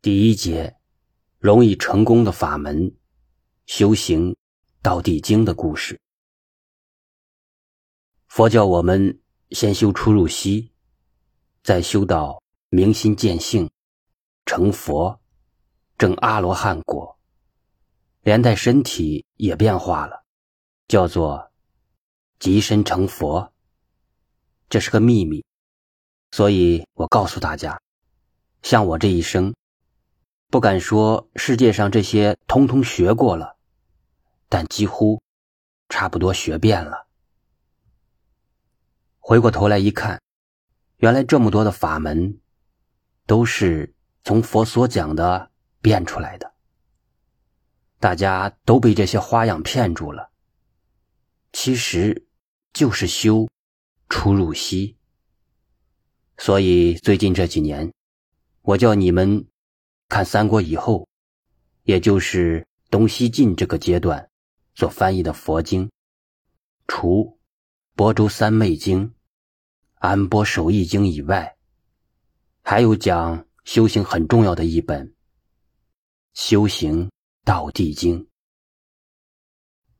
第一节，容易成功的法门，修行道地经的故事。佛教我们先修出入息，再修到明心见性，成佛，证阿罗汉果，连带身体也变化了，叫做极身成佛。这是个秘密，所以我告诉大家，像我这一生。不敢说世界上这些通通学过了，但几乎差不多学遍了。回过头来一看，原来这么多的法门都是从佛所讲的变出来的。大家都被这些花样骗住了，其实就是修出入息。所以最近这几年，我叫你们。看三国以后，也就是东西晋这个阶段所翻译的佛经，除《亳州三昧经》《安波守义经》以外，还有讲修行很重要的一本《修行道地经》。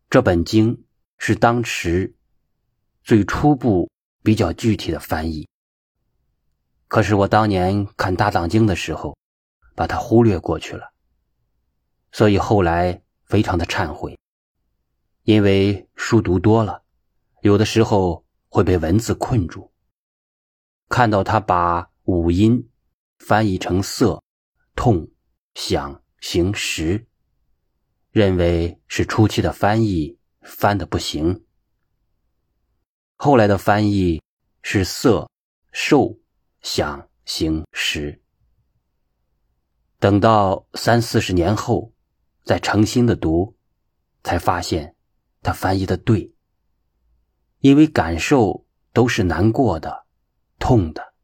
这本经是当时最初步、比较具体的翻译。可是我当年看《大藏经》的时候，把它忽略过去了，所以后来非常的忏悔，因为书读多了，有的时候会被文字困住。看到他把五音翻译成色、痛、想、行、识，认为是初期的翻译翻的不行，后来的翻译是色、受、想、行、识。等到三四十年后，再诚心的读，才发现他翻译的对。因为感受都是难过的、痛的。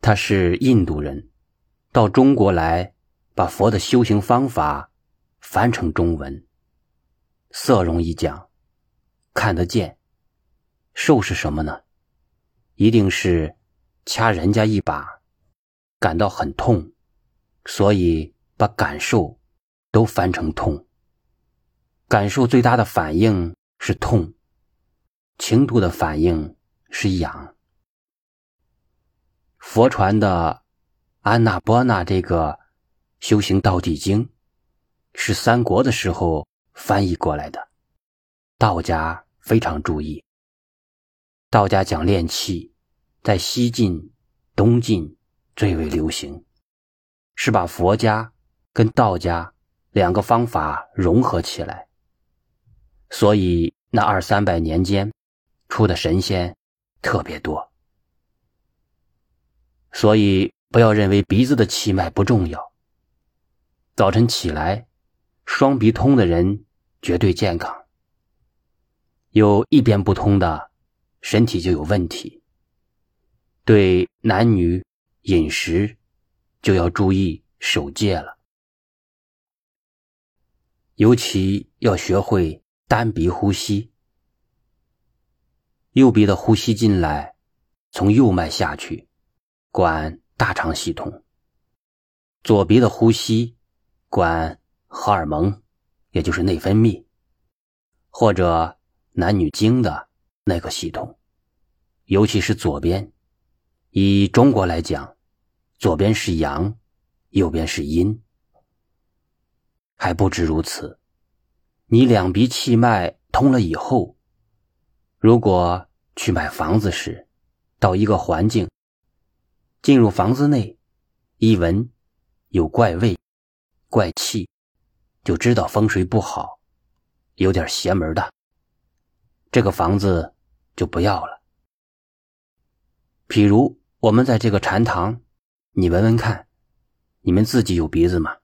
他是印度人，到中国来，把佛的修行方法翻成中文。色容易讲，看得见；受是什么呢？一定是掐人家一把，感到很痛。所以把感受都翻成痛。感受最大的反应是痛，轻度的反应是痒。佛传的《安那波那》这个修行道地经，是三国的时候翻译过来的。道家非常注意，道家讲炼气，在西晋、东晋最为流行。是把佛家跟道家两个方法融合起来，所以那二三百年间出的神仙特别多。所以不要认为鼻子的气脉不重要。早晨起来，双鼻通的人绝对健康。有一边不通的，身体就有问题。对男女饮食。就要注意守戒了，尤其要学会单鼻呼吸。右鼻的呼吸进来，从右脉下去，管大肠系统；左鼻的呼吸，管荷尔蒙，也就是内分泌，或者男女经的那个系统，尤其是左边。以中国来讲。左边是阳，右边是阴。还不止如此，你两鼻气脉通了以后，如果去买房子时，到一个环境，进入房子内，一闻有怪味、怪气，就知道风水不好，有点邪门的，这个房子就不要了。譬如我们在这个禅堂。你闻闻看，你们自己有鼻子吗？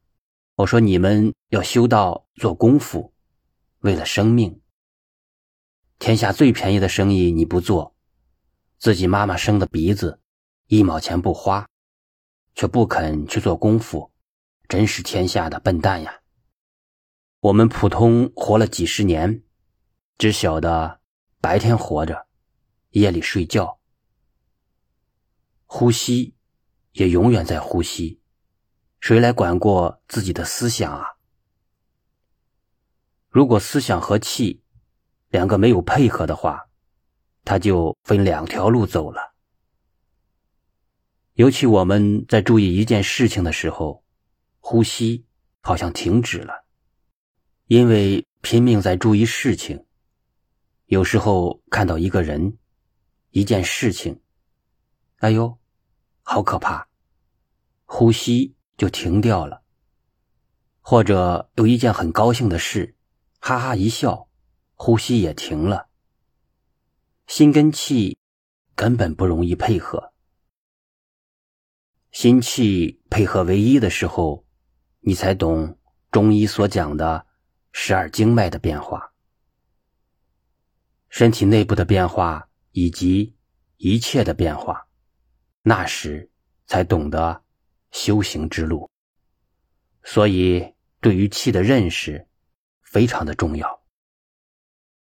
我说你们要修道做功夫，为了生命。天下最便宜的生意你不做，自己妈妈生的鼻子，一毛钱不花，却不肯去做功夫，真是天下的笨蛋呀！我们普通活了几十年，只晓得白天活着，夜里睡觉，呼吸。也永远在呼吸，谁来管过自己的思想啊？如果思想和气两个没有配合的话，它就分两条路走了。尤其我们在注意一件事情的时候，呼吸好像停止了，因为拼命在注意事情。有时候看到一个人、一件事情，哎呦，好可怕，呼吸就停掉了；或者有一件很高兴的事，哈哈一笑，呼吸也停了。心跟气根本不容易配合。心气配合为一的时候，你才懂中医所讲的十二经脉的变化，身体内部的变化以及一切的变化，那时才懂得修行之路。所以，对于气的认识非常的重要。